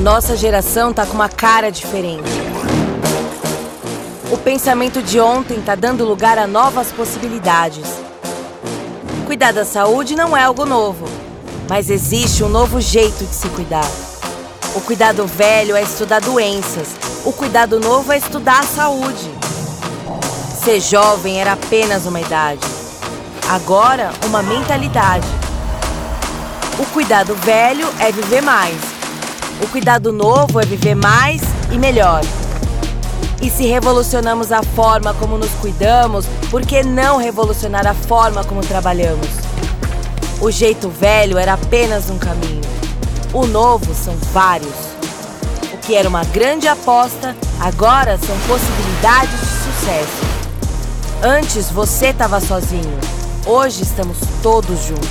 nossa geração tá com uma cara diferente. O pensamento de ontem tá dando lugar a novas possibilidades. Cuidar da saúde não é algo novo, mas existe um novo jeito de se cuidar. O cuidado velho é estudar doenças, o cuidado novo é estudar a saúde. Ser jovem era apenas uma idade, agora uma mentalidade. O cuidado velho é viver mais, o cuidado novo é viver mais e melhor. E se revolucionamos a forma como nos cuidamos, por que não revolucionar a forma como trabalhamos? O jeito velho era apenas um caminho. O novo são vários. O que era uma grande aposta, agora são possibilidades de sucesso. Antes você estava sozinho, hoje estamos todos juntos.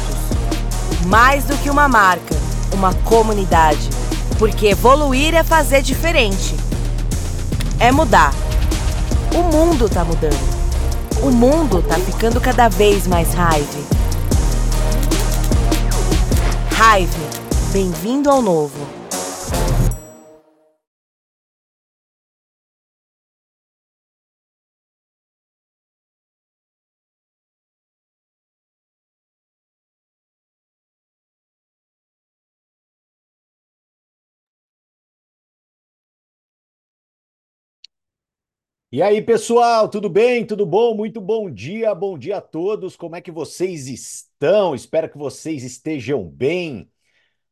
Mais do que uma marca, uma comunidade. Porque evoluir é fazer diferente é mudar. O mundo tá mudando. O mundo tá ficando cada vez mais raiva. Raiva, bem-vindo ao novo. E aí, pessoal, tudo bem? Tudo bom? Muito bom dia, bom dia a todos. Como é que vocês estão? Espero que vocês estejam bem.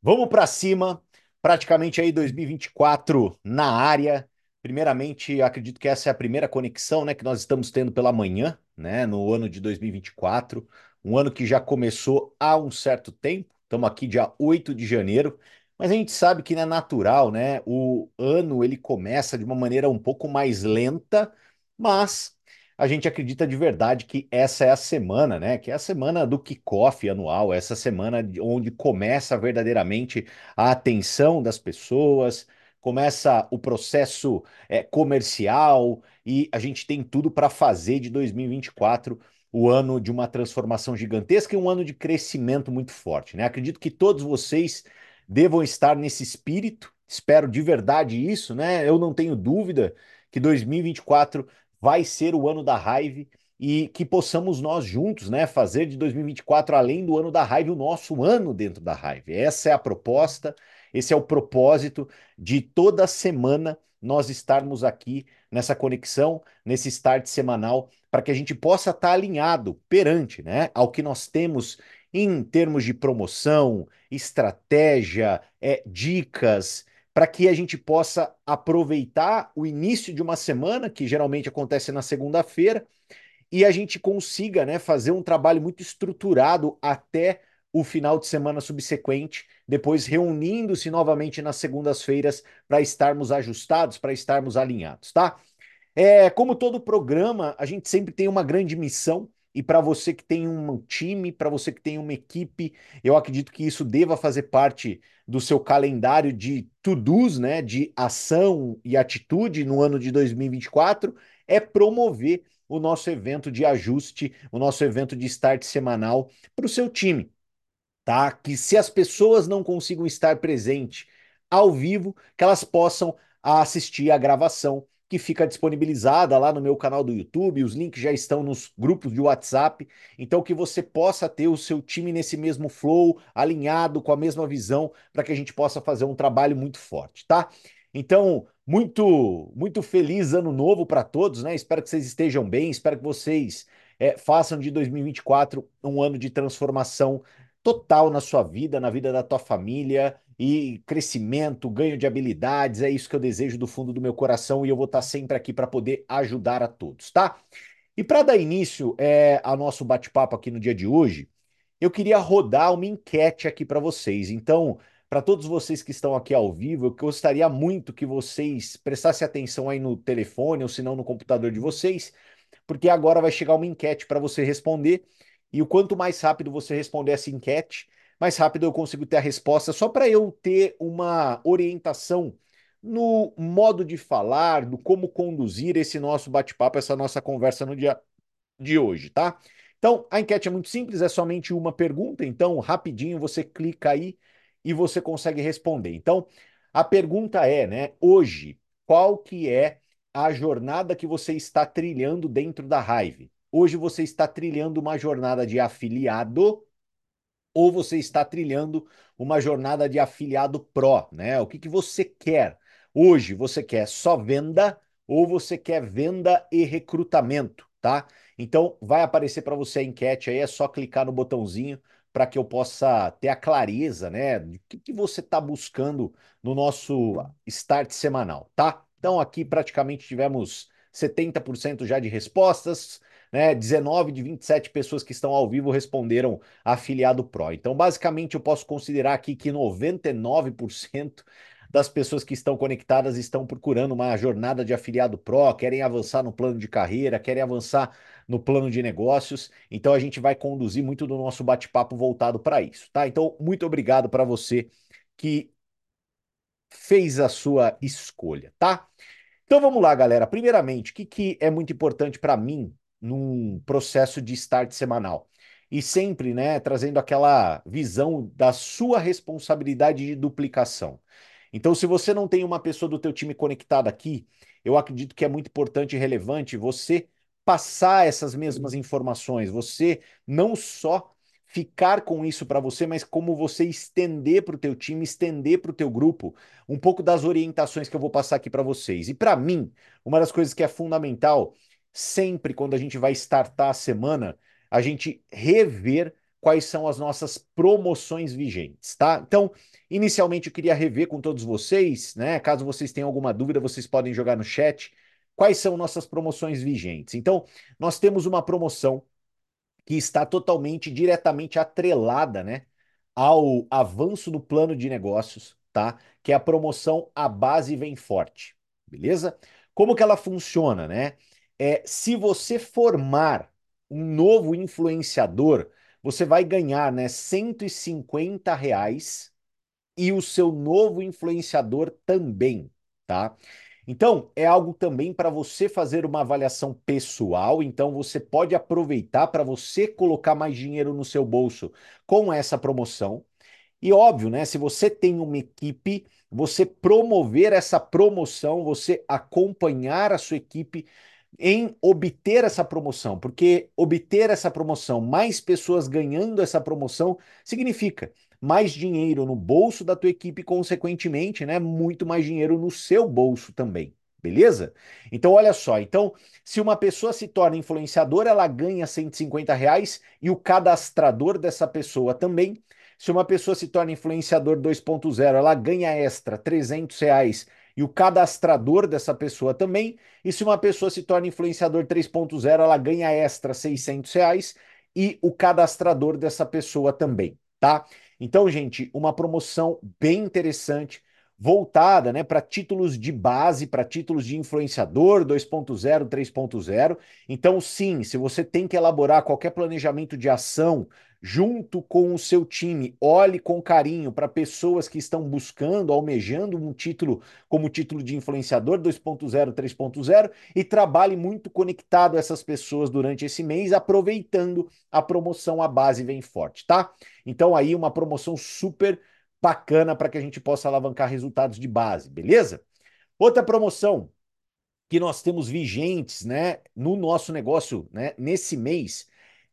Vamos para cima. Praticamente aí 2024 na área. Primeiramente, acredito que essa é a primeira conexão, né, que nós estamos tendo pela manhã, né, no ano de 2024, um ano que já começou há um certo tempo. Estamos aqui dia 8 de janeiro. Mas a gente sabe que não é natural, né? O ano ele começa de uma maneira um pouco mais lenta, mas a gente acredita de verdade que essa é a semana, né? Que é a semana do kickoff anual, essa semana onde começa verdadeiramente a atenção das pessoas, começa o processo é, comercial e a gente tem tudo para fazer de 2024 o ano de uma transformação gigantesca e um ano de crescimento muito forte, né? Acredito que todos vocês devam estar nesse espírito. Espero de verdade isso, né? Eu não tenho dúvida que 2024 vai ser o ano da raiva e que possamos nós juntos, né, fazer de 2024 além do ano da raiva o nosso ano dentro da raiva. Essa é a proposta, esse é o propósito de toda semana nós estarmos aqui nessa conexão, nesse start semanal, para que a gente possa estar alinhado perante, né, ao que nós temos em termos de promoção, estratégia, é, dicas, para que a gente possa aproveitar o início de uma semana, que geralmente acontece na segunda-feira, e a gente consiga né, fazer um trabalho muito estruturado até o final de semana subsequente, depois reunindo-se novamente nas segundas-feiras para estarmos ajustados, para estarmos alinhados, tá? É, como todo programa, a gente sempre tem uma grande missão e para você que tem um time, para você que tem uma equipe, eu acredito que isso deva fazer parte do seu calendário de to-dos, né, de ação e atitude no ano de 2024, é promover o nosso evento de ajuste, o nosso evento de start semanal para o seu time, tá? Que se as pessoas não consigam estar presentes ao vivo, que elas possam assistir a gravação que fica disponibilizada lá no meu canal do YouTube, os links já estão nos grupos de WhatsApp, então que você possa ter o seu time nesse mesmo flow, alinhado com a mesma visão, para que a gente possa fazer um trabalho muito forte, tá? Então, muito muito feliz ano novo para todos, né? Espero que vocês estejam bem, espero que vocês é, façam de 2024 um ano de transformação total na sua vida, na vida da tua família e crescimento, ganho de habilidades. É isso que eu desejo do fundo do meu coração e eu vou estar sempre aqui para poder ajudar a todos, tá? E para dar início é, ao nosso bate-papo aqui no dia de hoje, eu queria rodar uma enquete aqui para vocês. Então, para todos vocês que estão aqui ao vivo, eu gostaria muito que vocês prestassem atenção aí no telefone ou se não no computador de vocês, porque agora vai chegar uma enquete para você responder. E o quanto mais rápido você responder essa enquete, mais rápido eu consigo ter a resposta, só para eu ter uma orientação no modo de falar, no como conduzir esse nosso bate-papo, essa nossa conversa no dia de hoje, tá? Então, a enquete é muito simples, é somente uma pergunta, então rapidinho você clica aí e você consegue responder. Então, a pergunta é, né, hoje, qual que é a jornada que você está trilhando dentro da Hive? Hoje você está trilhando uma jornada de afiliado ou você está trilhando uma jornada de afiliado pro, né? O que, que você quer? Hoje você quer só venda ou você quer venda e recrutamento, tá? Então vai aparecer para você a enquete aí, é só clicar no botãozinho para que eu possa ter a clareza, né, de que, que você está buscando no nosso start semanal, tá? Então aqui praticamente tivemos 70% já de respostas, né? 19 de 27 pessoas que estão ao vivo responderam afiliado Pro. Então, basicamente, eu posso considerar aqui que 99% das pessoas que estão conectadas estão procurando uma jornada de afiliado Pro, querem avançar no plano de carreira, querem avançar no plano de negócios. Então, a gente vai conduzir muito do nosso bate-papo voltado para isso, tá? Então, muito obrigado para você que fez a sua escolha, tá? Então vamos lá, galera. Primeiramente, o que, que é muito importante para mim num processo de start semanal. E sempre, né, trazendo aquela visão da sua responsabilidade de duplicação. Então, se você não tem uma pessoa do teu time conectada aqui, eu acredito que é muito importante e relevante você passar essas mesmas informações, você não só ficar com isso para você, mas como você estender para o teu time, estender para o teu grupo um pouco das orientações que eu vou passar aqui para vocês. E para mim, uma das coisas que é fundamental sempre quando a gente vai startar a semana, a gente rever quais são as nossas promoções vigentes, tá? Então, inicialmente eu queria rever com todos vocês, né? Caso vocês tenham alguma dúvida, vocês podem jogar no chat. Quais são nossas promoções vigentes? Então, nós temos uma promoção que está totalmente, diretamente atrelada, né, ao avanço do plano de negócios, tá? Que é a promoção A Base Vem Forte, beleza? Como que ela funciona, né? É, se você formar um novo influenciador, você vai ganhar né, 150 reais e o seu novo influenciador também, tá? Então, é algo também para você fazer uma avaliação pessoal. Então, você pode aproveitar para você colocar mais dinheiro no seu bolso com essa promoção. E óbvio, né? Se você tem uma equipe, você promover essa promoção, você acompanhar a sua equipe em obter essa promoção, porque obter essa promoção, mais pessoas ganhando essa promoção, significa mais dinheiro no bolso da tua equipe, consequentemente, né, muito mais dinheiro no seu bolso também. Beleza? Então, olha só. Então, se uma pessoa se torna influenciadora, ela ganha 150 reais e o cadastrador dessa pessoa também. Se uma pessoa se torna influenciador 2.0, ela ganha extra 300 reais e o cadastrador dessa pessoa também. E se uma pessoa se torna influenciador 3.0, ela ganha extra 600 reais e o cadastrador dessa pessoa também, tá? Então, gente, uma promoção bem interessante voltada né, para títulos de base, para títulos de influenciador 2.0, 3.0. Então, sim, se você tem que elaborar qualquer planejamento de ação junto com o seu time, olhe com carinho para pessoas que estão buscando, almejando um título como título de influenciador 2.0, 3.0 e trabalhe muito conectado essas pessoas durante esse mês, aproveitando a promoção A Base Vem Forte, tá? Então, aí, uma promoção super bacana para que a gente possa alavancar resultados de base, beleza? Outra promoção que nós temos vigentes, né, no nosso negócio, né, nesse mês,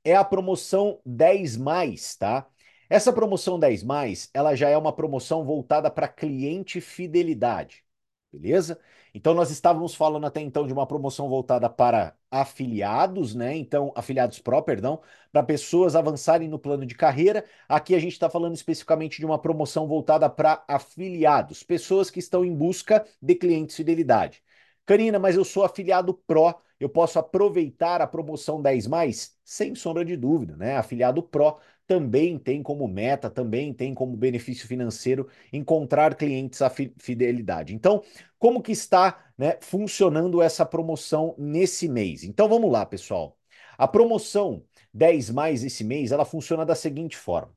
é a promoção 10 mais, tá? Essa promoção 10 mais, ela já é uma promoção voltada para cliente fidelidade, beleza? Então nós estávamos falando até então de uma promoção voltada para afiliados, né? Então, afiliados pró, perdão, para pessoas avançarem no plano de carreira. Aqui a gente está falando especificamente de uma promoção voltada para afiliados, pessoas que estão em busca de clientes fidelidade. Canina, mas eu sou afiliado pró, eu posso aproveitar a promoção 10 mais? Sem sombra de dúvida, né? Afiliado pró também tem como meta, também tem como benefício financeiro encontrar clientes à fidelidade. Então, como que está né, funcionando essa promoção nesse mês? Então vamos lá, pessoal. A promoção 10 mais esse mês, ela funciona da seguinte forma.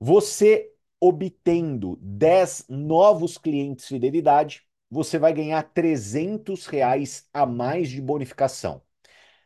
Você obtendo 10 novos clientes fidelidade, você vai ganhar 300 reais a mais de bonificação.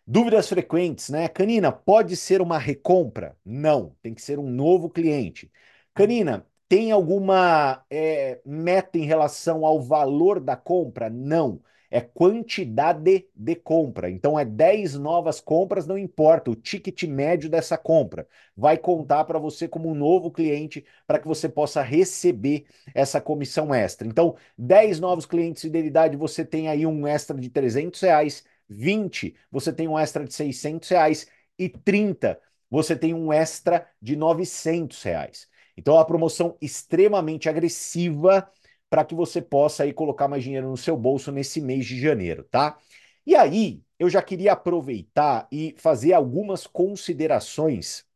Dúvidas frequentes, né? Canina, pode ser uma recompra? Não, tem que ser um novo cliente. Canina, Tem alguma é, meta em relação ao valor da compra? Não. É quantidade de compra. Então, é 10 novas compras, não importa o ticket médio dessa compra. Vai contar para você como um novo cliente para que você possa receber essa comissão extra. Então, 10 novos clientes de fidelidade, você tem aí um extra de 300 reais. 20, você tem um extra de 600 reais. E 30, você tem um extra de 900 reais. Então, é uma promoção extremamente agressiva para que você possa aí colocar mais dinheiro no seu bolso nesse mês de janeiro, tá? E aí, eu já queria aproveitar e fazer algumas considerações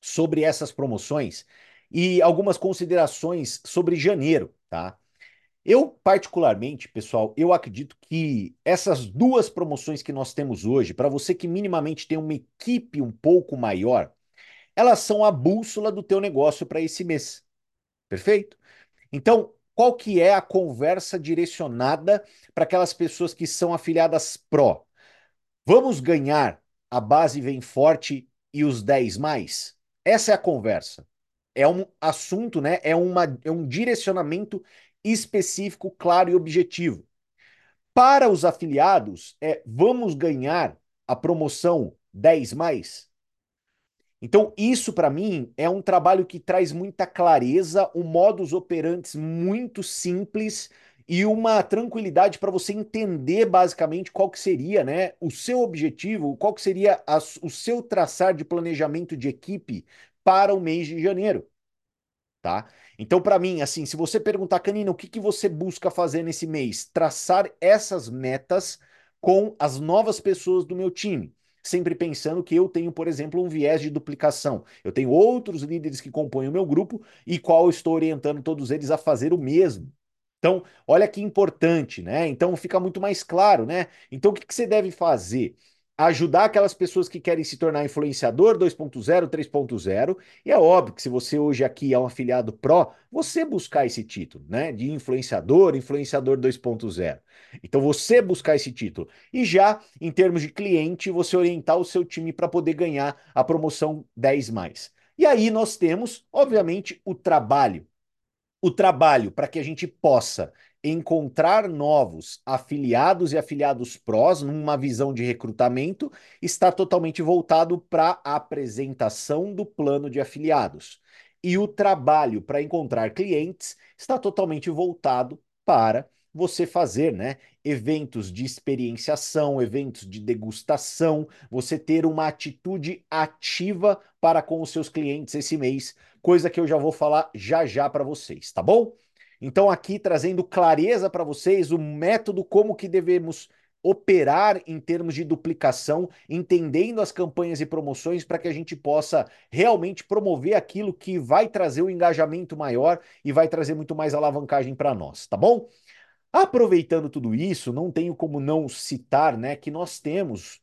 sobre essas promoções e algumas considerações sobre janeiro, tá? Eu, particularmente, pessoal, eu acredito que essas duas promoções que nós temos hoje, para você que minimamente tem uma equipe um pouco maior, elas são a bússola do teu negócio para esse mês. Perfeito? Então, qual que é a conversa direcionada para aquelas pessoas que são afiliadas pró? Vamos ganhar, a base vem forte e os 10 mais? Essa é a conversa. É um assunto, né? É, uma, é um direcionamento específico, claro e objetivo. Para os afiliados, é vamos ganhar a promoção 10 mais? Então, isso para mim é um trabalho que traz muita clareza, um modus operandi muito simples e uma tranquilidade para você entender basicamente qual que seria, né, o seu objetivo, qual que seria a, o seu traçar de planejamento de equipe para o mês de janeiro, tá? Então, para mim, assim, se você perguntar, Canina, o que, que você busca fazer nesse mês? Traçar essas metas com as novas pessoas do meu time sempre pensando que eu tenho, por exemplo, um viés de duplicação. Eu tenho outros líderes que compõem o meu grupo e qual eu estou orientando todos eles a fazer o mesmo. Então, olha que importante, né? Então fica muito mais claro, né? Então, o que, que você deve fazer? Ajudar aquelas pessoas que querem se tornar influenciador 2.0, 3.0. E é óbvio que se você hoje aqui é um afiliado pró, você buscar esse título, né? De influenciador, influenciador 2.0. Então você buscar esse título. E já em termos de cliente, você orientar o seu time para poder ganhar a promoção 10 mais. E aí nós temos, obviamente, o trabalho. O trabalho para que a gente possa encontrar novos afiliados e afiliados prós numa visão de recrutamento está totalmente voltado para a apresentação do plano de afiliados. E o trabalho para encontrar clientes está totalmente voltado para você fazer, né, eventos de experienciação, eventos de degustação, você ter uma atitude ativa para com os seus clientes esse mês, coisa que eu já vou falar já já para vocês, tá bom? Então, aqui trazendo clareza para vocês o método como que devemos operar em termos de duplicação, entendendo as campanhas e promoções para que a gente possa realmente promover aquilo que vai trazer o um engajamento maior e vai trazer muito mais alavancagem para nós, tá bom? Aproveitando tudo isso, não tenho como não citar, né, que nós temos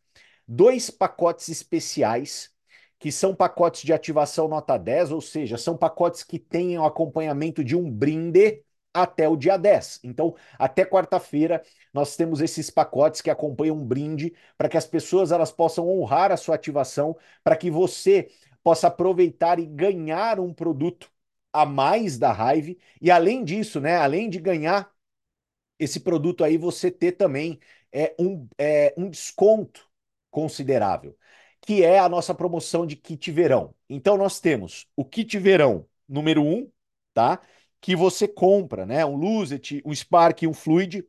dois pacotes especiais que são pacotes de ativação nota 10, ou seja, são pacotes que têm o acompanhamento de um brinde até o dia 10. Então, até quarta-feira, nós temos esses pacotes que acompanham um brinde para que as pessoas elas possam honrar a sua ativação, para que você possa aproveitar e ganhar um produto a mais da Hive. E além disso, né, além de ganhar esse produto aí, você ter também é, um, é, um desconto considerável, que é a nossa promoção de kit verão. Então, nós temos o kit verão número 1, um, tá? Que você compra, né? Um Lucet, um Spark, um Fluid,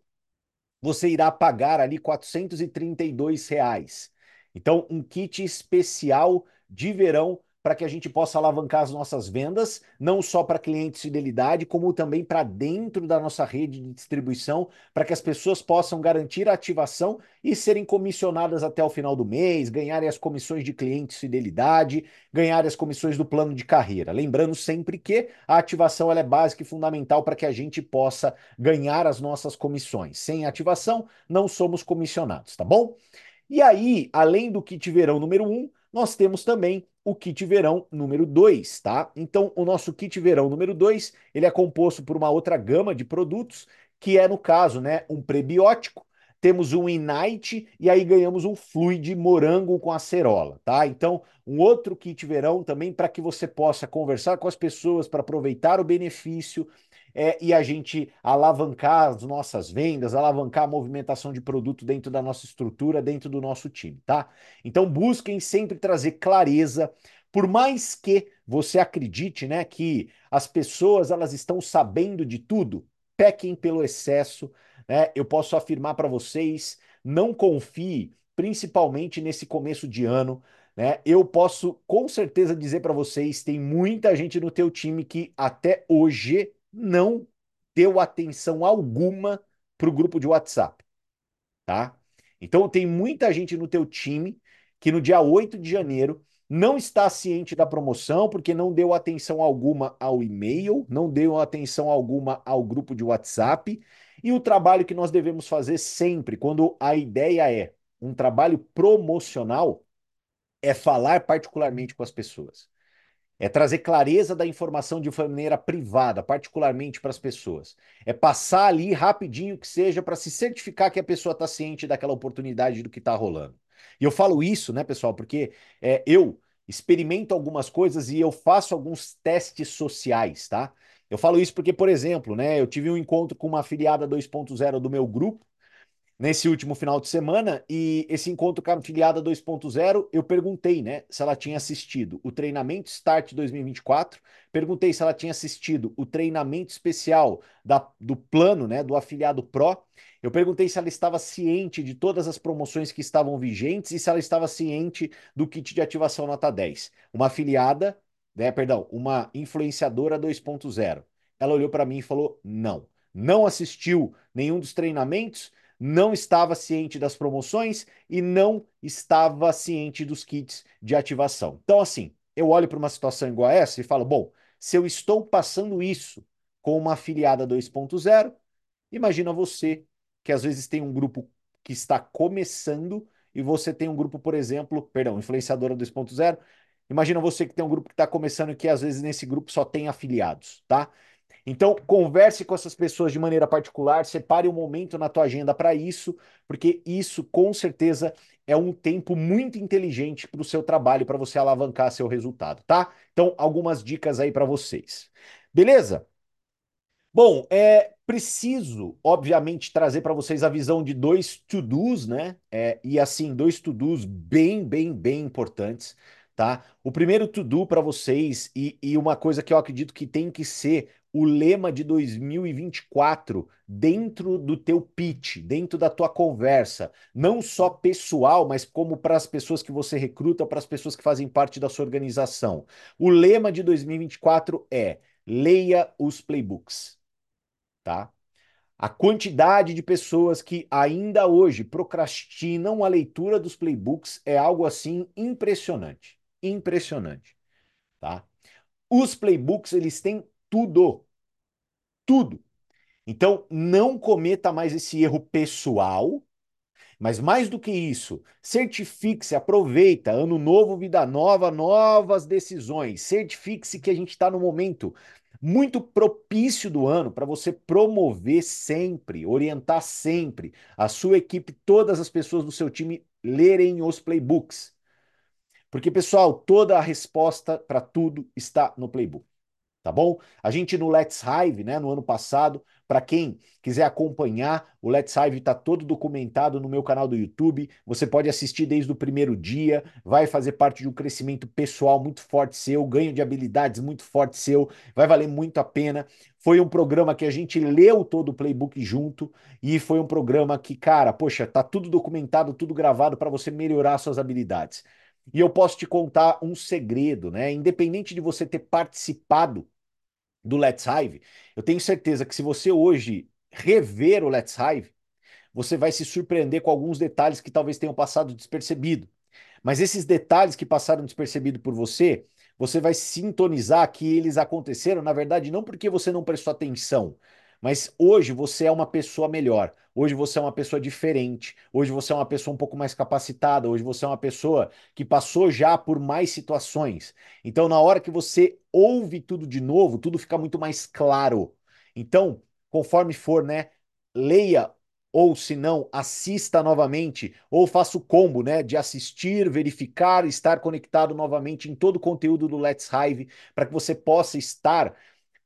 você irá pagar ali 432 reais. Então, um kit especial de verão para que a gente possa alavancar as nossas vendas, não só para clientes de fidelidade, como também para dentro da nossa rede de distribuição, para que as pessoas possam garantir a ativação e serem comissionadas até o final do mês, ganharem as comissões de clientes de fidelidade, ganharem as comissões do plano de carreira. Lembrando sempre que a ativação é básica e fundamental para que a gente possa ganhar as nossas comissões. Sem ativação, não somos comissionados, tá bom? E aí, além do kit verão número 1, um, nós temos também o kit verão número 2, tá? Então, o nosso kit verão número 2, ele é composto por uma outra gama de produtos, que é, no caso, né, um prebiótico, temos um Inite e aí ganhamos um Fluid morango com acerola, tá? Então, um outro kit verão também para que você possa conversar com as pessoas para aproveitar o benefício é, e a gente alavancar as nossas vendas, alavancar a movimentação de produto dentro da nossa estrutura, dentro do nosso time, tá? Então busquem sempre trazer clareza, por mais que você acredite, né, que as pessoas elas estão sabendo de tudo, pequem pelo excesso, né? Eu posso afirmar para vocês, não confie, principalmente nesse começo de ano, né? Eu posso com certeza dizer para vocês, tem muita gente no teu time que até hoje não deu atenção alguma para o grupo de WhatsApp, tá? Então tem muita gente no teu time que no dia 8 de janeiro não está ciente da promoção porque não deu atenção alguma ao e-mail, não deu atenção alguma ao grupo de WhatsApp e o trabalho que nós devemos fazer sempre, quando a ideia é um trabalho promocional, é falar particularmente com as pessoas. É trazer clareza da informação de maneira privada, particularmente para as pessoas. É passar ali rapidinho que seja para se certificar que a pessoa está ciente daquela oportunidade do que está rolando. E eu falo isso, né, pessoal, porque é, eu experimento algumas coisas e eu faço alguns testes sociais, tá? Eu falo isso porque, por exemplo, né, eu tive um encontro com uma afiliada 2.0 do meu grupo nesse último final de semana e esse encontro com a afiliada 2.0, eu perguntei, né, se ela tinha assistido o treinamento Start 2024, perguntei se ela tinha assistido o treinamento especial da, do plano, né, do afiliado Pro, eu perguntei se ela estava ciente de todas as promoções que estavam vigentes e se ela estava ciente do kit de ativação nota 10. Uma afiliada, né, perdão, uma influenciadora 2.0. Ela olhou para mim e falou: "Não, não assistiu nenhum dos treinamentos, não estava ciente das promoções e não estava ciente dos kits de ativação. Então, assim, eu olho para uma situação igual a essa e falo: bom, se eu estou passando isso com uma afiliada 2.0, imagina você que às vezes tem um grupo que está começando e você tem um grupo, por exemplo, perdão, influenciadora 2.0. Imagina você que tem um grupo que está começando e que às vezes nesse grupo só tem afiliados, tá? Então, converse com essas pessoas de maneira particular, separe um momento na tua agenda para isso, porque isso com certeza é um tempo muito inteligente para o seu trabalho, para você alavancar seu resultado, tá? Então, algumas dicas aí para vocês. Beleza? Bom, é preciso, obviamente, trazer para vocês a visão de dois to-dos, né? É, e assim, dois to-dos bem, bem, bem importantes tá? O primeiro to-do para vocês, e, e uma coisa que eu acredito que tem que ser o lema de 2024 dentro do teu pitch, dentro da tua conversa, não só pessoal, mas como para as pessoas que você recruta, para as pessoas que fazem parte da sua organização. O lema de 2024 é: leia os playbooks, tá? A quantidade de pessoas que ainda hoje procrastinam a leitura dos playbooks é algo assim impressionante impressionante, tá? Os playbooks, eles têm tudo. Tudo. Então, não cometa mais esse erro pessoal, mas mais do que isso, certifique-se, aproveita, ano novo, vida nova, novas decisões. Certifique-se que a gente está no momento muito propício do ano para você promover sempre, orientar sempre a sua equipe, todas as pessoas do seu time lerem os playbooks. Porque, pessoal, toda a resposta para tudo está no playbook. Tá bom? A gente no Let's Hive, né, no ano passado, para quem quiser acompanhar, o Let's Hive está todo documentado no meu canal do YouTube. Você pode assistir desde o primeiro dia, vai fazer parte de um crescimento pessoal muito forte seu, ganho de habilidades muito forte seu, vai valer muito a pena. Foi um programa que a gente leu todo o playbook junto e foi um programa que, cara, poxa, tá tudo documentado, tudo gravado para você melhorar suas habilidades. E eu posso te contar um segredo, né? Independente de você ter participado do Let's Hive, eu tenho certeza que se você hoje rever o Let's Hive, você vai se surpreender com alguns detalhes que talvez tenham passado despercebido. Mas esses detalhes que passaram despercebido por você, você vai sintonizar que eles aconteceram, na verdade, não porque você não prestou atenção, mas hoje você é uma pessoa melhor, hoje você é uma pessoa diferente, hoje você é uma pessoa um pouco mais capacitada, hoje você é uma pessoa que passou já por mais situações. Então, na hora que você ouve tudo de novo, tudo fica muito mais claro. Então, conforme for, né, leia ou se não, assista novamente, ou faça o combo, né, de assistir, verificar, estar conectado novamente em todo o conteúdo do Let's Hive, para que você possa estar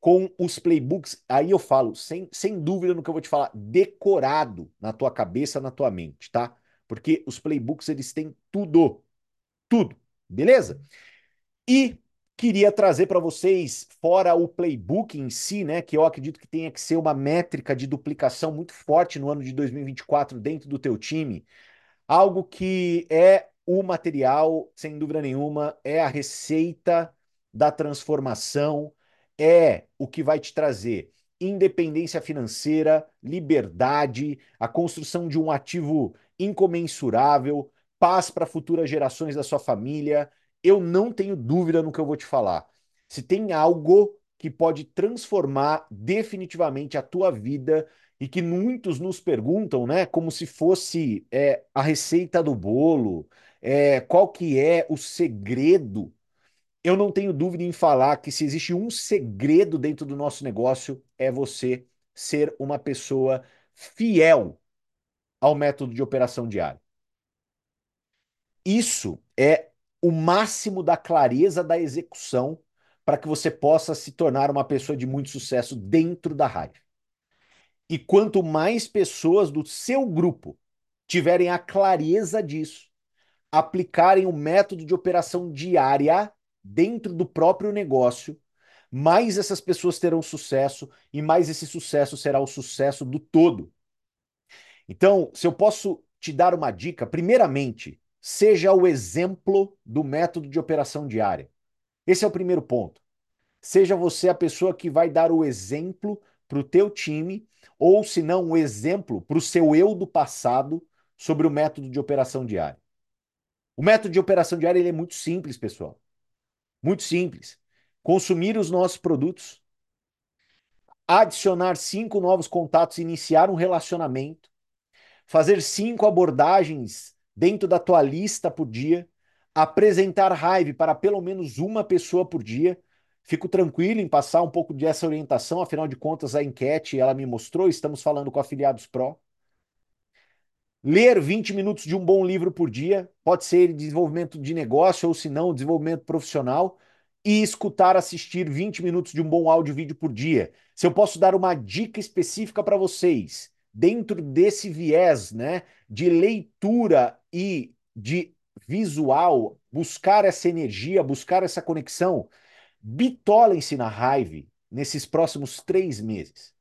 com os playbooks, aí eu falo, sem, sem dúvida no que eu vou te falar, decorado na tua cabeça, na tua mente, tá? Porque os playbooks, eles têm tudo, tudo, beleza? E queria trazer para vocês, fora o playbook em si, né, que eu acredito que tenha que ser uma métrica de duplicação muito forte no ano de 2024 dentro do teu time, algo que é o material, sem dúvida nenhuma, é a receita da transformação, é o que vai te trazer independência financeira, liberdade, a construção de um ativo incomensurável, paz para futuras gerações da sua família, eu não tenho dúvida no que eu vou te falar. Se tem algo que pode transformar definitivamente a tua vida e que muitos nos perguntam, né, como se fosse é, a receita do bolo, é, qual que é o segredo? Eu não tenho dúvida em falar que se existe um segredo dentro do nosso negócio é você ser uma pessoa fiel ao método de operação diária. Isso é o máximo da clareza da execução para que você possa se tornar uma pessoa de muito sucesso dentro da rádio. E quanto mais pessoas do seu grupo tiverem a clareza disso, aplicarem o método de operação diária dentro do próprio negócio, mais essas pessoas terão sucesso e mais esse sucesso será o sucesso do todo. Então, se eu posso te dar uma dica, primeiramente, seja o exemplo do método de operação diária. Esse é o primeiro ponto. Seja você a pessoa que vai dar o exemplo para o teu time, ou se não, o exemplo para o seu eu do passado sobre o método de operação diária. O método de operação diária ele é muito simples, pessoal. Muito simples. Consumir os nossos produtos, adicionar cinco novos contatos, iniciar um relacionamento, fazer cinco abordagens dentro da tua lista por dia, apresentar Hive para pelo menos uma pessoa por dia. Fico tranquilo em passar um pouco dessa orientação, afinal de contas, a enquete ela me mostrou, estamos falando com afiliados Pro. Ler 20 minutos de um bom livro por dia, pode ser desenvolvimento de negócio ou se não, desenvolvimento profissional, e escutar, assistir 20 minutos de um bom áudio vídeo por dia. Se eu posso dar uma dica específica para vocês, dentro desse viés, né, de leitura e de visual, buscar essa energia, buscar essa conexão, bitolem-se na Hive nesses próximos três meses.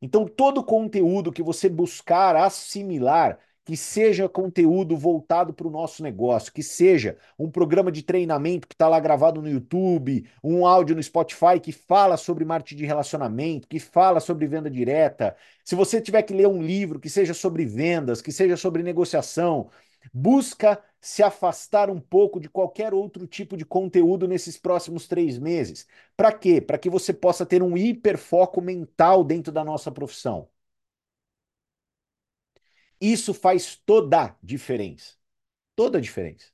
Então, todo conteúdo que você buscar assimilar, que seja conteúdo voltado para o nosso negócio, que seja um programa de treinamento que está lá gravado no YouTube, um áudio no Spotify que fala sobre marketing de relacionamento, que fala sobre venda direta. Se você tiver que ler um livro que seja sobre vendas, que seja sobre negociação, busca se afastar um pouco de qualquer outro tipo de conteúdo nesses próximos três meses. Para quê? Para que você possa ter um hiperfoco mental dentro da nossa profissão. Isso faz toda a diferença. Toda a diferença.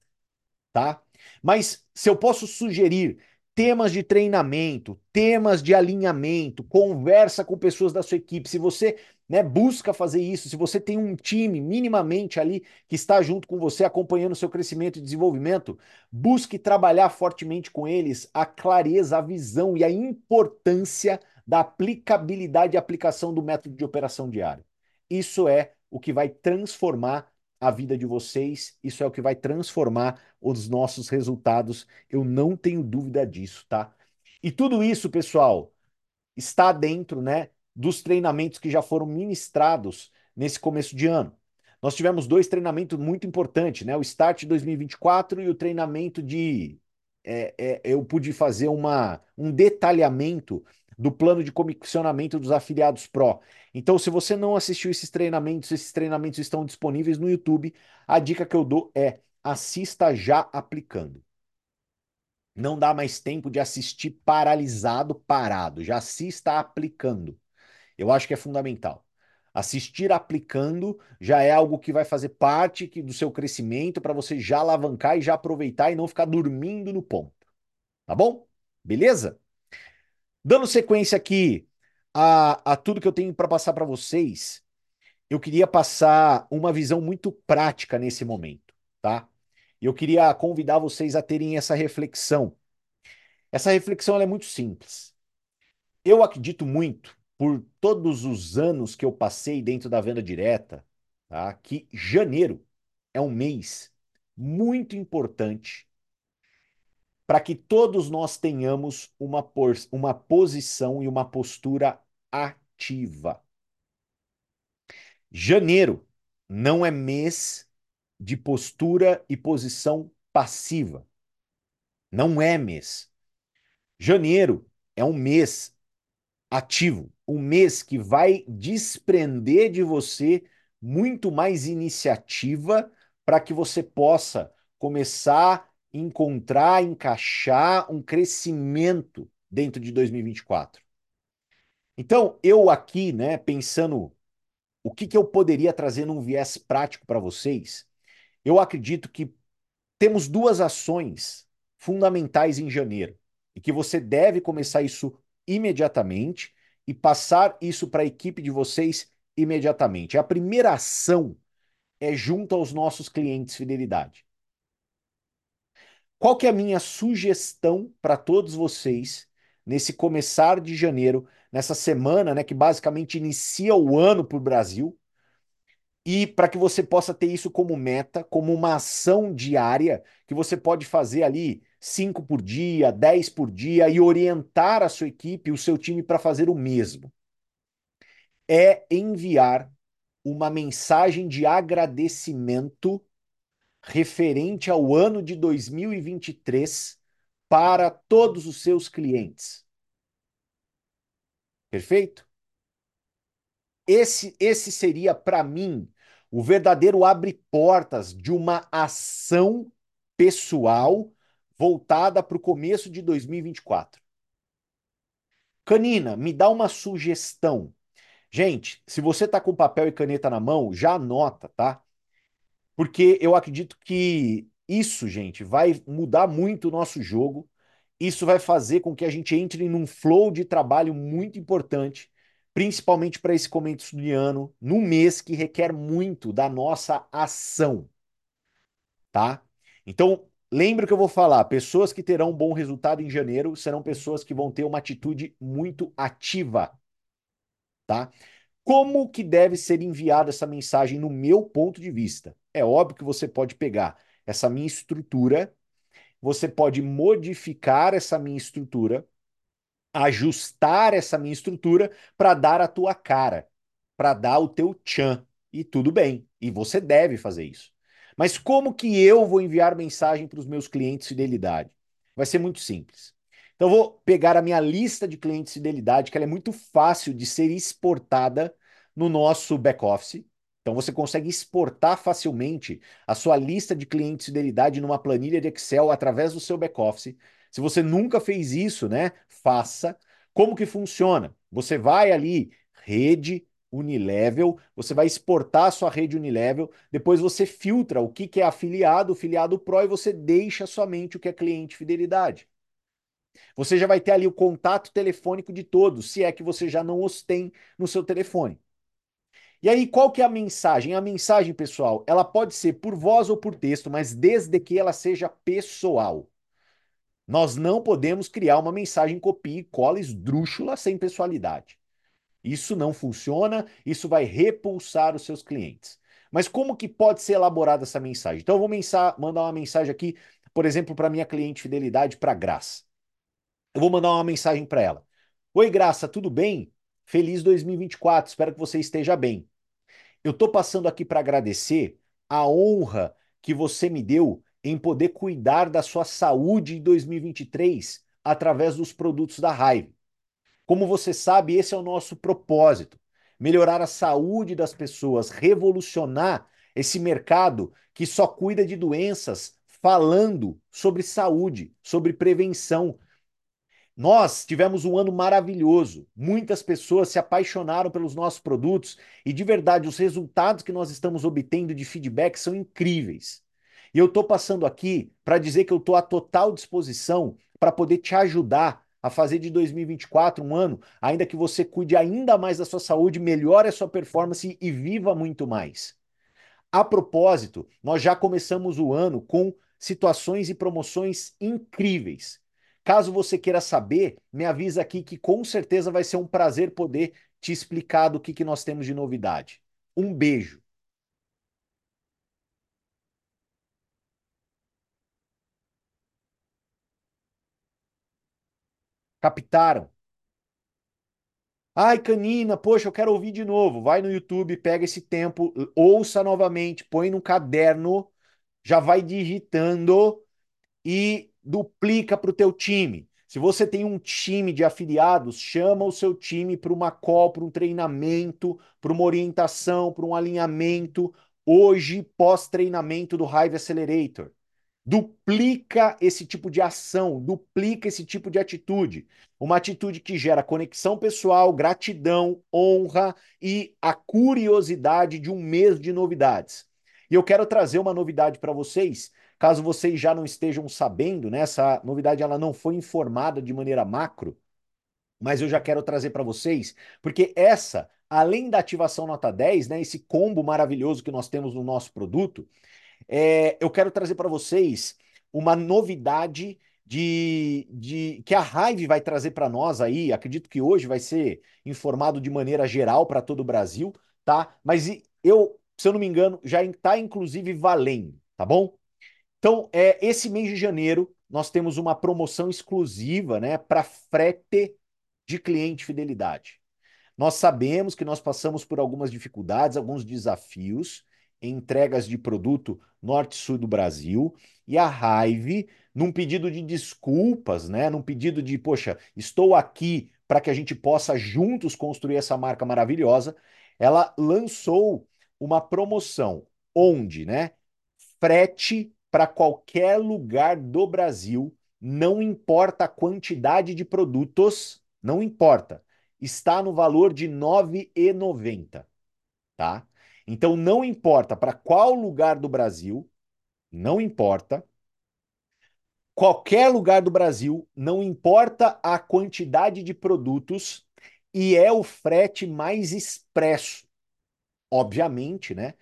Tá? Mas se eu posso sugerir temas de treinamento, temas de alinhamento, conversa com pessoas da sua equipe, se você né, busca fazer isso, se você tem um time minimamente ali que está junto com você, acompanhando o seu crescimento e desenvolvimento, busque trabalhar fortemente com eles a clareza, a visão e a importância da aplicabilidade e aplicação do método de operação diário. Isso é o que vai transformar a vida de vocês, isso é o que vai transformar os nossos resultados, eu não tenho dúvida disso, tá? E tudo isso, pessoal, está dentro, né, dos treinamentos que já foram ministrados nesse começo de ano. Nós tivemos dois treinamentos muito importantes, né? O Start 2024 e o treinamento de. É, é, eu pude fazer uma, um detalhamento do plano de comissionamento dos afiliados Pro. Então, se você não assistiu esses treinamentos, esses treinamentos estão disponíveis no YouTube. A dica que eu dou é assista já aplicando. Não dá mais tempo de assistir paralisado, parado. Já assista aplicando. Eu acho que é fundamental. Assistir aplicando já é algo que vai fazer parte do seu crescimento para você já alavancar e já aproveitar e não ficar dormindo no ponto. Tá bom? Beleza? Dando sequência aqui a, a tudo que eu tenho para passar para vocês, eu queria passar uma visão muito prática nesse momento, tá? Eu queria convidar vocês a terem essa reflexão. Essa reflexão é muito simples. Eu acredito muito, por todos os anos que eu passei dentro da venda direta, tá? que janeiro é um mês muito importante para que todos nós tenhamos uma, uma posição e uma postura ativa. Janeiro não é mês de postura e posição passiva. Não é mês. Janeiro é um mês ativo, um mês que vai desprender de você muito mais iniciativa para que você possa começar encontrar, encaixar um crescimento dentro de 2024. Então, eu aqui, né, pensando o que, que eu poderia trazer num viés prático para vocês, eu acredito que temos duas ações fundamentais em janeiro e que você deve começar isso imediatamente e passar isso para a equipe de vocês imediatamente. A primeira ação é junto aos nossos clientes fidelidade. Qual que é a minha sugestão para todos vocês nesse começar de janeiro, nessa semana, né, que basicamente inicia o ano para o Brasil, e para que você possa ter isso como meta, como uma ação diária que você pode fazer ali cinco por dia, dez por dia e orientar a sua equipe, o seu time para fazer o mesmo. É enviar uma mensagem de agradecimento referente ao ano de 2023 para todos os seus clientes. Perfeito? Esse, esse seria, para mim, o verdadeiro abre portas de uma ação pessoal voltada para o começo de 2024. Canina, me dá uma sugestão. Gente, se você está com papel e caneta na mão, já anota, tá? Porque eu acredito que isso, gente, vai mudar muito o nosso jogo. Isso vai fazer com que a gente entre num flow de trabalho muito importante principalmente para esse começo ano, num mês que requer muito da nossa ação, tá? Então, lembre que eu vou falar, pessoas que terão um bom resultado em janeiro serão pessoas que vão ter uma atitude muito ativa, tá? Como que deve ser enviada essa mensagem no meu ponto de vista? É óbvio que você pode pegar essa minha estrutura, você pode modificar essa minha estrutura ajustar essa minha estrutura para dar a tua cara, para dar o teu tchan. E tudo bem, e você deve fazer isso. Mas como que eu vou enviar mensagem para os meus clientes de fidelidade? Vai ser muito simples. Então vou pegar a minha lista de clientes de fidelidade, que ela é muito fácil de ser exportada no nosso back-office. Então você consegue exportar facilmente a sua lista de clientes de fidelidade numa planilha de Excel através do seu back-office. Se você nunca fez isso, né? Faça. Como que funciona? Você vai ali, rede Unilevel, você vai exportar a sua rede Unilevel, depois você filtra o que, que é afiliado, filiado Pro e você deixa somente o que é cliente fidelidade. Você já vai ter ali o contato telefônico de todos, se é que você já não os tem no seu telefone. E aí, qual que é a mensagem? A mensagem, pessoal, ela pode ser por voz ou por texto, mas desde que ela seja pessoal. Nós não podemos criar uma mensagem copia e cola esdrúxula sem pessoalidade. Isso não funciona, isso vai repulsar os seus clientes. Mas como que pode ser elaborada essa mensagem? Então eu vou mandar uma mensagem aqui, por exemplo, para minha cliente fidelidade, para Graça. Eu vou mandar uma mensagem para ela. Oi, Graça, tudo bem? Feliz 2024, espero que você esteja bem. Eu estou passando aqui para agradecer a honra que você me deu em poder cuidar da sua saúde em 2023 através dos produtos da Hive. Como você sabe, esse é o nosso propósito: melhorar a saúde das pessoas, revolucionar esse mercado que só cuida de doenças falando sobre saúde, sobre prevenção. Nós tivemos um ano maravilhoso. Muitas pessoas se apaixonaram pelos nossos produtos e, de verdade, os resultados que nós estamos obtendo de feedback são incríveis. E eu estou passando aqui para dizer que eu estou à total disposição para poder te ajudar a fazer de 2024 um ano, ainda que você cuide ainda mais da sua saúde, melhore a sua performance e viva muito mais. A propósito, nós já começamos o ano com situações e promoções incríveis. Caso você queira saber, me avisa aqui que com certeza vai ser um prazer poder te explicar do que, que nós temos de novidade. Um beijo. Captaram? Ai, Canina, poxa, eu quero ouvir de novo. Vai no YouTube, pega esse tempo, ouça novamente, põe num caderno, já vai digitando e duplica para o teu time. Se você tem um time de afiliados, chama o seu time para uma call, para um treinamento, para uma orientação, para um alinhamento. Hoje, pós-treinamento do Hive Accelerator. Duplica esse tipo de ação, duplica esse tipo de atitude. Uma atitude que gera conexão pessoal, gratidão, honra e a curiosidade de um mês de novidades. E eu quero trazer uma novidade para vocês, caso vocês já não estejam sabendo, né? Essa novidade ela não foi informada de maneira macro, mas eu já quero trazer para vocês, porque essa, além da ativação nota 10, né, esse combo maravilhoso que nós temos no nosso produto, é, eu quero trazer para vocês uma novidade de, de que a Hive vai trazer para nós aí. Acredito que hoje vai ser informado de maneira geral para todo o Brasil, tá? Mas eu, se eu não me engano, já está inclusive valendo, tá bom? Então, é, esse mês de janeiro, nós temos uma promoção exclusiva né, para frete de cliente fidelidade. Nós sabemos que nós passamos por algumas dificuldades, alguns desafios, entregas de produto norte e sul do Brasil, e a Hive, num pedido de desculpas, né, num pedido de, poxa, estou aqui para que a gente possa juntos construir essa marca maravilhosa, ela lançou uma promoção onde, né, frete para qualquer lugar do Brasil, não importa a quantidade de produtos, não importa, está no valor de R$ 9,90, tá? Então não importa para qual lugar do Brasil, não importa. Qualquer lugar do Brasil, não importa a quantidade de produtos, e é o frete mais expresso. Obviamente, né?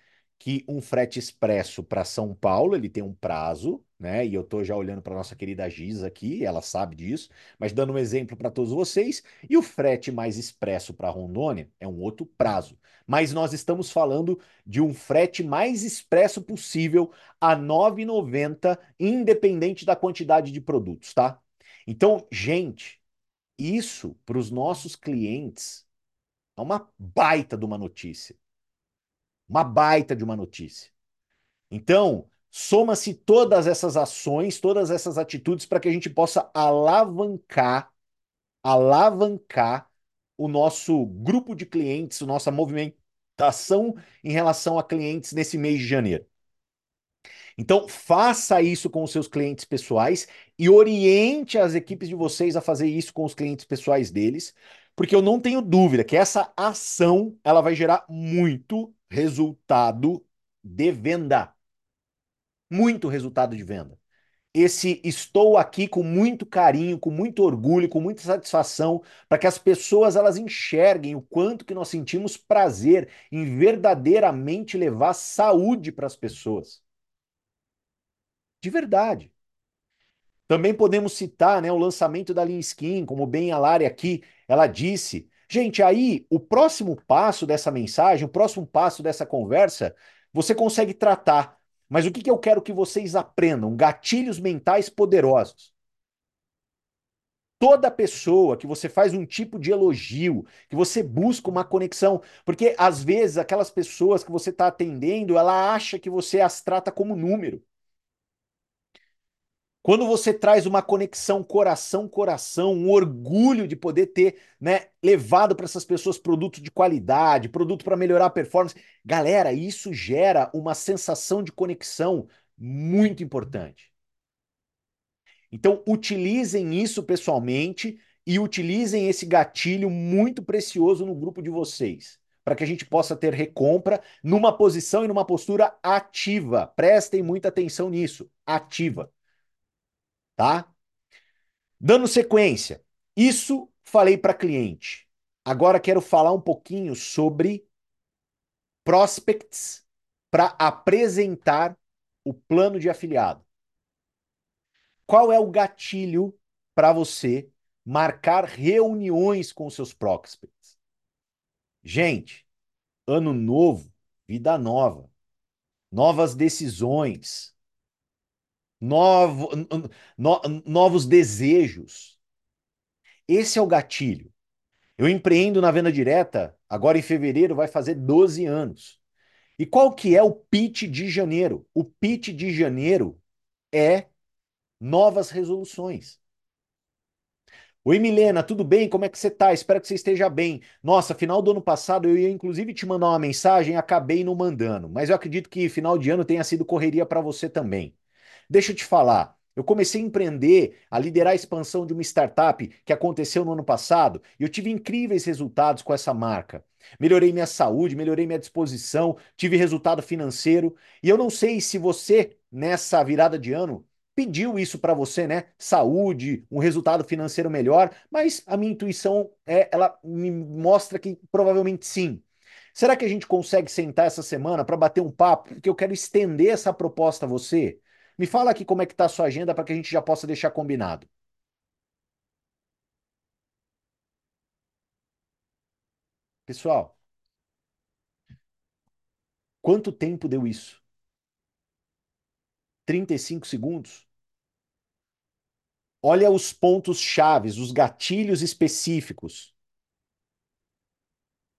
Que um frete expresso para São Paulo ele tem um prazo, né? E eu estou já olhando para nossa querida Giza aqui, ela sabe disso, mas dando um exemplo para todos vocês, e o frete mais expresso para Rondônia é um outro prazo. Mas nós estamos falando de um frete mais expresso possível a R$ 9,90, independente da quantidade de produtos, tá? Então, gente, isso para os nossos clientes é uma baita de uma notícia. Uma baita de uma notícia. Então, Soma-se todas essas ações, todas essas atitudes para que a gente possa alavancar, alavancar o nosso grupo de clientes, a nossa movimentação em relação a clientes nesse mês de janeiro. Então, faça isso com os seus clientes pessoais e oriente as equipes de vocês a fazer isso com os clientes pessoais deles, porque eu não tenho dúvida que essa ação ela vai gerar muito resultado de venda muito resultado de venda. Esse estou aqui com muito carinho, com muito orgulho, com muita satisfação, para que as pessoas elas enxerguem o quanto que nós sentimos prazer em verdadeiramente levar saúde para as pessoas. De verdade. Também podemos citar né, o lançamento da Lean Skin, como bem a Lari aqui, ela disse. Gente, aí o próximo passo dessa mensagem, o próximo passo dessa conversa, você consegue tratar mas o que, que eu quero que vocês aprendam? Gatilhos mentais poderosos. Toda pessoa que você faz um tipo de elogio, que você busca uma conexão, porque às vezes aquelas pessoas que você está atendendo, ela acha que você as trata como número. Quando você traz uma conexão coração-coração, um orgulho de poder ter né, levado para essas pessoas produto de qualidade, produto para melhorar a performance, galera, isso gera uma sensação de conexão muito importante. Então, utilizem isso pessoalmente e utilizem esse gatilho muito precioso no grupo de vocês, para que a gente possa ter recompra numa posição e numa postura ativa. Prestem muita atenção nisso, ativa tá? Dando sequência, Isso falei para cliente. Agora quero falar um pouquinho sobre prospects para apresentar o plano de afiliado. Qual é o gatilho para você marcar reuniões com seus prospects? Gente, ano novo, vida nova, novas decisões, novo, no, novos desejos. Esse é o gatilho. Eu empreendo na venda direta, agora em fevereiro vai fazer 12 anos. E qual que é o pitch de janeiro? O pitch de janeiro é novas resoluções. Oi, Milena, tudo bem? Como é que você tá? Espero que você esteja bem. Nossa, final do ano passado eu ia inclusive te mandar uma mensagem, acabei não mandando, mas eu acredito que final de ano tenha sido correria para você também. Deixa eu te falar, eu comecei a empreender, a liderar a expansão de uma startup que aconteceu no ano passado e eu tive incríveis resultados com essa marca. Melhorei minha saúde, melhorei minha disposição, tive resultado financeiro e eu não sei se você, nessa virada de ano, pediu isso para você, né? Saúde, um resultado financeiro melhor, mas a minha intuição é, ela me mostra que provavelmente sim. Será que a gente consegue sentar essa semana para bater um papo? Porque eu quero estender essa proposta a você. Me fala aqui como é que está a sua agenda para que a gente já possa deixar combinado. Pessoal, quanto tempo deu isso? 35 segundos? Olha os pontos chaves, os gatilhos específicos.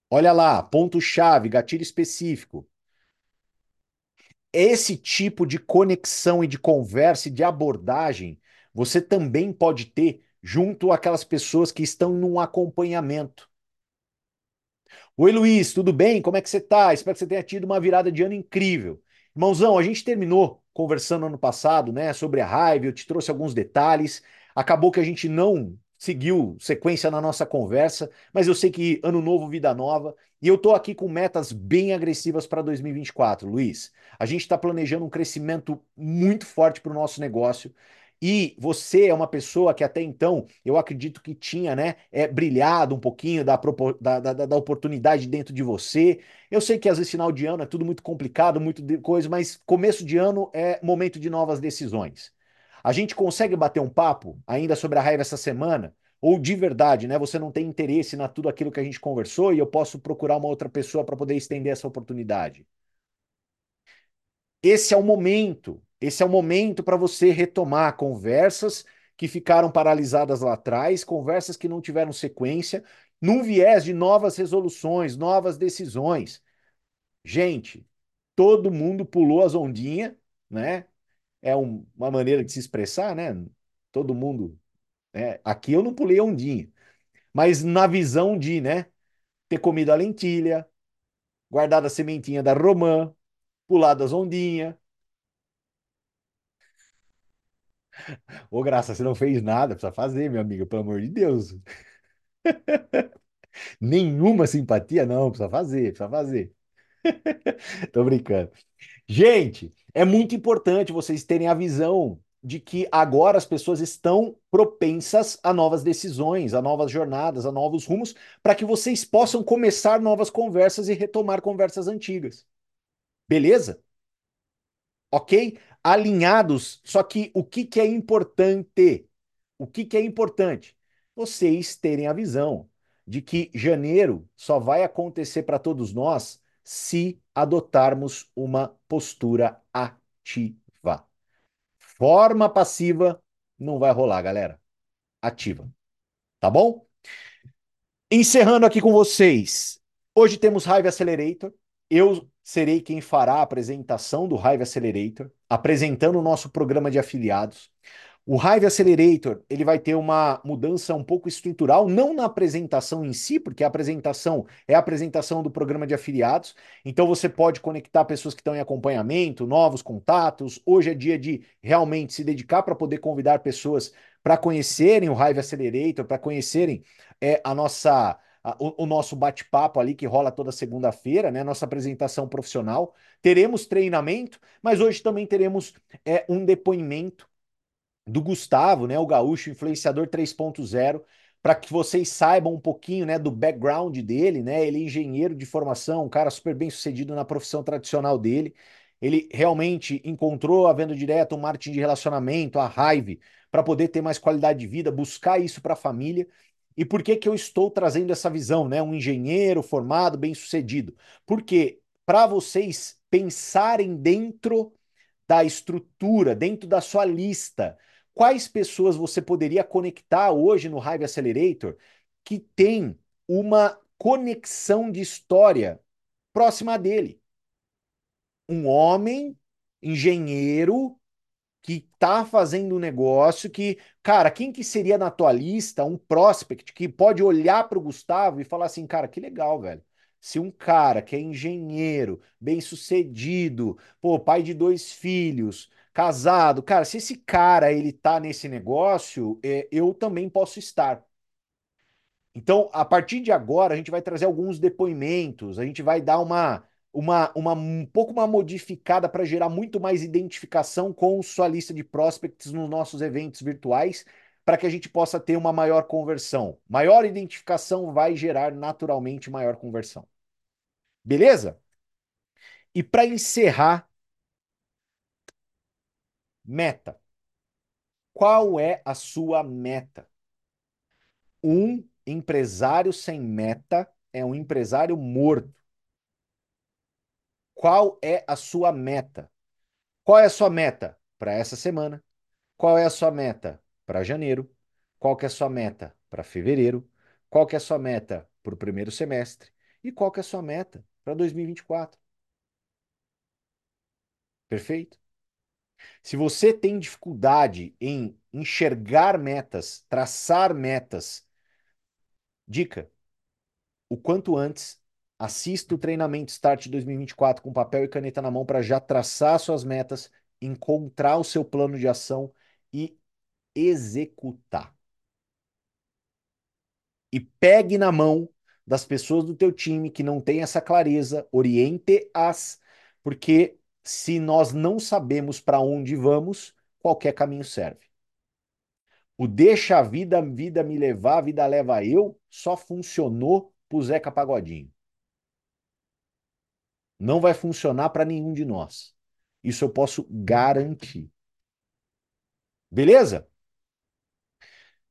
Olha lá, ponto-chave, gatilho específico. Esse tipo de conexão e de conversa e de abordagem você também pode ter junto àquelas pessoas que estão num acompanhamento. Oi, Luiz, tudo bem? Como é que você está? Espero que você tenha tido uma virada de ano incrível. Irmãozão, a gente terminou conversando ano passado, né, sobre a raiva, eu te trouxe alguns detalhes. Acabou que a gente não seguiu sequência na nossa conversa, mas eu sei que ano novo, vida nova, e eu tô aqui com metas bem agressivas para 2024, Luiz. A gente está planejando um crescimento muito forte para o nosso negócio. E você é uma pessoa que até então eu acredito que tinha, né, é, brilhado um pouquinho da, da, da, da, oportunidade dentro de você. Eu sei que às vezes final de ano é tudo muito complicado, muito de coisa, mas começo de ano é momento de novas decisões. A gente consegue bater um papo ainda sobre a raiva essa semana? Ou de verdade, né? Você não tem interesse na tudo aquilo que a gente conversou e eu posso procurar uma outra pessoa para poder estender essa oportunidade? Esse é o momento. Esse é o momento para você retomar conversas que ficaram paralisadas lá atrás, conversas que não tiveram sequência, num viés de novas resoluções, novas decisões. Gente, todo mundo pulou as ondinhas, né? É um, uma maneira de se expressar, né? Todo mundo. Né? Aqui eu não pulei a ondinha, mas na visão de, né? Ter comido a lentilha, guardado a sementinha da romã, pulado as ondinhas, Ô, Graça, você não fez nada, precisa fazer, meu amigo, pelo amor de Deus. Nenhuma simpatia, não, precisa fazer, precisa fazer. Tô brincando. Gente, é muito importante vocês terem a visão de que agora as pessoas estão propensas a novas decisões, a novas jornadas, a novos rumos, para que vocês possam começar novas conversas e retomar conversas antigas. Beleza? Ok? alinhados. Só que o que, que é importante? O que, que é importante? Vocês terem a visão de que janeiro só vai acontecer para todos nós se adotarmos uma postura ativa. Forma passiva não vai rolar, galera. Ativa. Tá bom? Encerrando aqui com vocês. Hoje temos Hive Accelerator. Eu serei quem fará a apresentação do Hive Accelerator, apresentando o nosso programa de afiliados. O Hive Accelerator ele vai ter uma mudança um pouco estrutural, não na apresentação em si, porque a apresentação é a apresentação do programa de afiliados. Então você pode conectar pessoas que estão em acompanhamento, novos contatos. Hoje é dia de realmente se dedicar para poder convidar pessoas para conhecerem o Hive Accelerator, para conhecerem é, a nossa o, o nosso bate-papo ali que rola toda segunda-feira, né? Nossa apresentação profissional. Teremos treinamento, mas hoje também teremos é, um depoimento do Gustavo, né? O gaúcho influenciador 3.0 para que vocês saibam um pouquinho, né, do background dele, né? Ele é engenheiro de formação, um cara super bem sucedido na profissão tradicional dele. Ele realmente encontrou a venda direta, o marketing de relacionamento, a raiva, para poder ter mais qualidade de vida, buscar isso para a família. E por que que eu estou trazendo essa visão, né? Um engenheiro formado, bem sucedido. Porque para vocês pensarem dentro da estrutura, dentro da sua lista, quais pessoas você poderia conectar hoje no Hive Accelerator que tem uma conexão de história próxima dele? Um homem, engenheiro, que tá fazendo um negócio que, cara, quem que seria na tua lista um prospect que pode olhar para o Gustavo e falar assim, cara, que legal, velho. Se um cara que é engenheiro, bem-sucedido, pô, pai de dois filhos, casado, cara, se esse cara ele tá nesse negócio, é, eu também posso estar. Então, a partir de agora, a gente vai trazer alguns depoimentos, a gente vai dar uma uma, uma um pouco uma modificada para gerar muito mais identificação com sua lista de prospects nos nossos eventos virtuais, para que a gente possa ter uma maior conversão. Maior identificação vai gerar naturalmente maior conversão. Beleza? E para encerrar, meta. Qual é a sua meta? Um empresário sem meta é um empresário morto. Qual é a sua meta? Qual é a sua meta para essa semana? Qual é a sua meta para janeiro? Qual que é a sua meta para fevereiro? Qual que é a sua meta para o primeiro semestre? E qual que é a sua meta para 2024? Perfeito? Se você tem dificuldade em enxergar metas, traçar metas, dica: o quanto antes Assista o treinamento Start 2024 com papel e caneta na mão para já traçar suas metas, encontrar o seu plano de ação e executar. E pegue na mão das pessoas do teu time que não tem essa clareza, oriente-as, porque se nós não sabemos para onde vamos, qualquer caminho serve. O deixa a vida, a vida me levar, a vida leva eu, só funcionou pro Zeca Pagodinho não vai funcionar para nenhum de nós. Isso eu posso garantir. Beleza?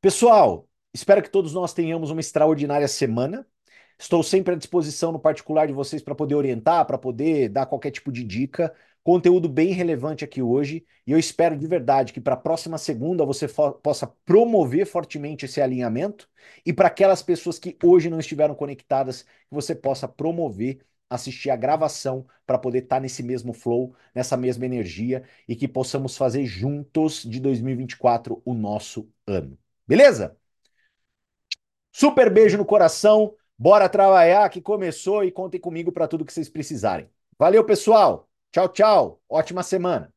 Pessoal, espero que todos nós tenhamos uma extraordinária semana. Estou sempre à disposição no particular de vocês para poder orientar, para poder dar qualquer tipo de dica. Conteúdo bem relevante aqui hoje e eu espero de verdade que para a próxima segunda você possa promover fortemente esse alinhamento e para aquelas pessoas que hoje não estiveram conectadas, que você possa promover assistir a gravação para poder estar tá nesse mesmo flow, nessa mesma energia e que possamos fazer juntos de 2024 o nosso ano. Beleza? Super beijo no coração. Bora trabalhar que começou e contem comigo para tudo que vocês precisarem. Valeu, pessoal. Tchau, tchau. Ótima semana.